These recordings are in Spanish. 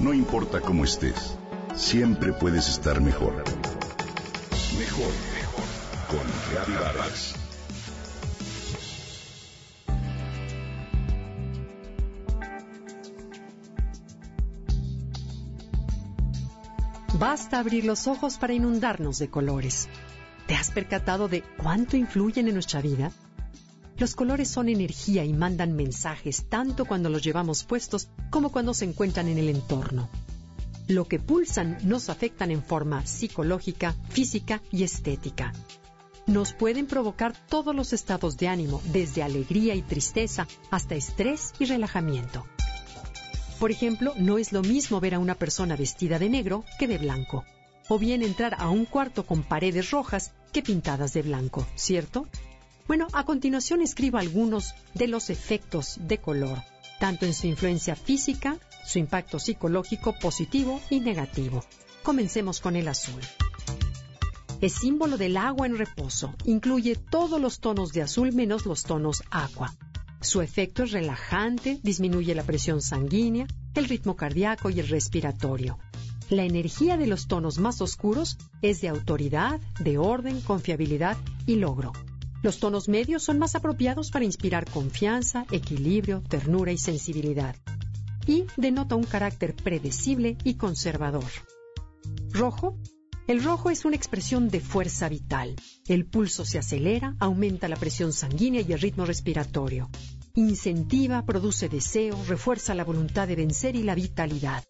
No importa cómo estés, siempre puedes estar mejor. Mejor, mejor. Con Reavivadas. Basta abrir los ojos para inundarnos de colores. ¿Te has percatado de cuánto influyen en nuestra vida? Los colores son energía y mandan mensajes tanto cuando los llevamos puestos como cuando se encuentran en el entorno. Lo que pulsan nos afectan en forma psicológica, física y estética. Nos pueden provocar todos los estados de ánimo, desde alegría y tristeza hasta estrés y relajamiento. Por ejemplo, no es lo mismo ver a una persona vestida de negro que de blanco, o bien entrar a un cuarto con paredes rojas que pintadas de blanco, ¿cierto? Bueno, a continuación escribo algunos de los efectos de color, tanto en su influencia física, su impacto psicológico positivo y negativo. Comencemos con el azul. Es símbolo del agua en reposo. Incluye todos los tonos de azul menos los tonos agua. Su efecto es relajante, disminuye la presión sanguínea, el ritmo cardíaco y el respiratorio. La energía de los tonos más oscuros es de autoridad, de orden, confiabilidad y logro. Los tonos medios son más apropiados para inspirar confianza, equilibrio, ternura y sensibilidad. Y denota un carácter predecible y conservador. Rojo. El rojo es una expresión de fuerza vital. El pulso se acelera, aumenta la presión sanguínea y el ritmo respiratorio. Incentiva, produce deseo, refuerza la voluntad de vencer y la vitalidad.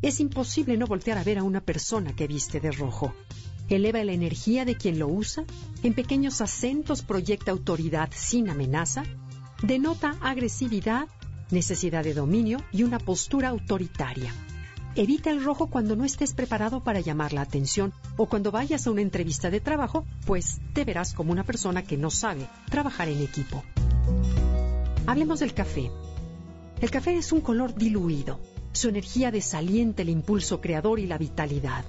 Es imposible no voltear a ver a una persona que viste de rojo eleva la energía de quien lo usa, en pequeños acentos proyecta autoridad sin amenaza, denota agresividad, necesidad de dominio y una postura autoritaria. Evita el rojo cuando no estés preparado para llamar la atención o cuando vayas a una entrevista de trabajo, pues te verás como una persona que no sabe trabajar en equipo. Hablemos del café. El café es un color diluido. Su energía desalienta el impulso creador y la vitalidad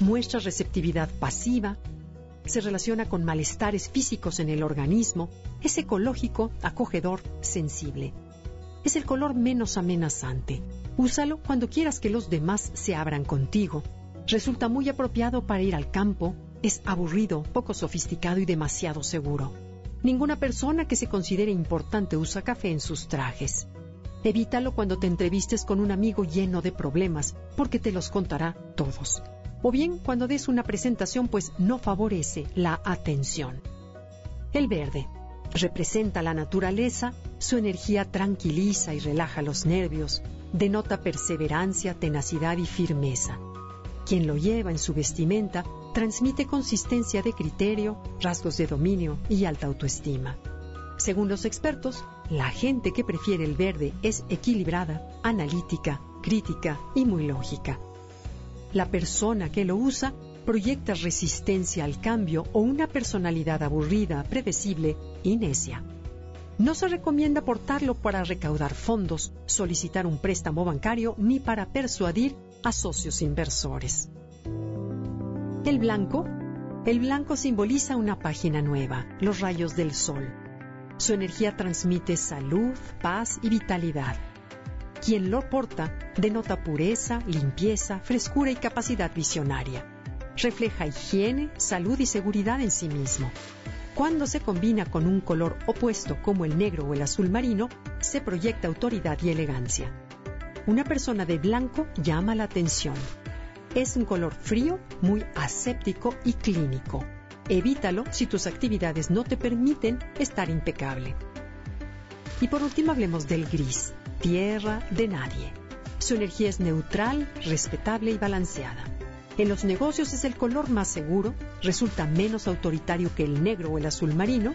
muestra receptividad pasiva, se relaciona con malestares físicos en el organismo, es ecológico, acogedor, sensible. Es el color menos amenazante. Úsalo cuando quieras que los demás se abran contigo. Resulta muy apropiado para ir al campo, es aburrido, poco sofisticado y demasiado seguro. Ninguna persona que se considere importante usa café en sus trajes. Evítalo cuando te entrevistes con un amigo lleno de problemas, porque te los contará todos o bien cuando des una presentación pues no favorece la atención. El verde representa la naturaleza, su energía tranquiliza y relaja los nervios, denota perseverancia, tenacidad y firmeza. Quien lo lleva en su vestimenta transmite consistencia de criterio, rasgos de dominio y alta autoestima. Según los expertos, la gente que prefiere el verde es equilibrada, analítica, crítica y muy lógica. La persona que lo usa proyecta resistencia al cambio o una personalidad aburrida, predecible y necia. No se recomienda portarlo para recaudar fondos, solicitar un préstamo bancario ni para persuadir a socios inversores. El blanco. El blanco simboliza una página nueva, los rayos del sol. Su energía transmite salud, paz y vitalidad. Quien lo porta denota pureza, limpieza, frescura y capacidad visionaria. Refleja higiene, salud y seguridad en sí mismo. Cuando se combina con un color opuesto como el negro o el azul marino, se proyecta autoridad y elegancia. Una persona de blanco llama la atención. Es un color frío, muy aséptico y clínico. Evítalo si tus actividades no te permiten estar impecable. Y por último hablemos del gris tierra de nadie. Su energía es neutral, respetable y balanceada. En los negocios es el color más seguro, resulta menos autoritario que el negro o el azul marino.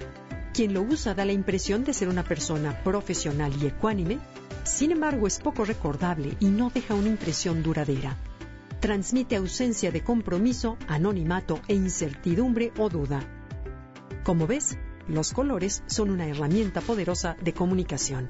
Quien lo usa da la impresión de ser una persona profesional y ecuánime, sin embargo es poco recordable y no deja una impresión duradera. Transmite ausencia de compromiso, anonimato e incertidumbre o duda. Como ves, los colores son una herramienta poderosa de comunicación.